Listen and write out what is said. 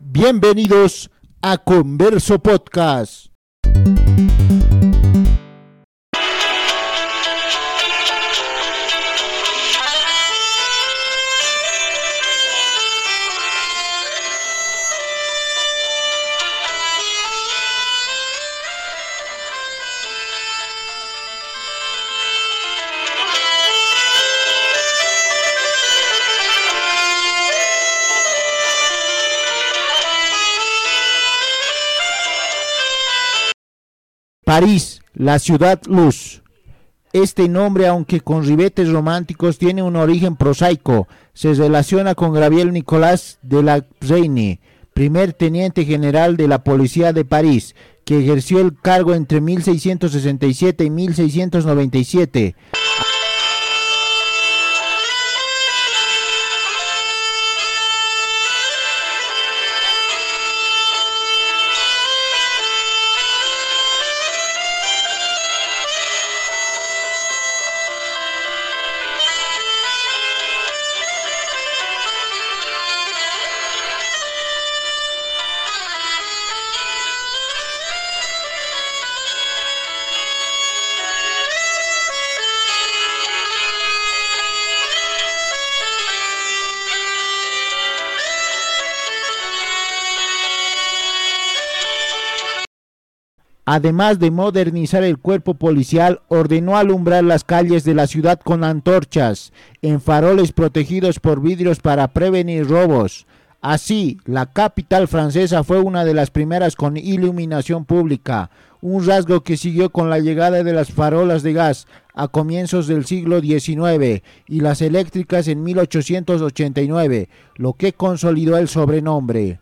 Bienvenidos a Converso Podcast. París, la ciudad luz. Este nombre, aunque con ribetes románticos, tiene un origen prosaico. Se relaciona con Gabriel Nicolas de la Reine, primer teniente general de la Policía de París, que ejerció el cargo entre 1667 y 1697. Además de modernizar el cuerpo policial, ordenó alumbrar las calles de la ciudad con antorchas, en faroles protegidos por vidrios para prevenir robos. Así, la capital francesa fue una de las primeras con iluminación pública, un rasgo que siguió con la llegada de las farolas de gas a comienzos del siglo XIX y las eléctricas en 1889, lo que consolidó el sobrenombre.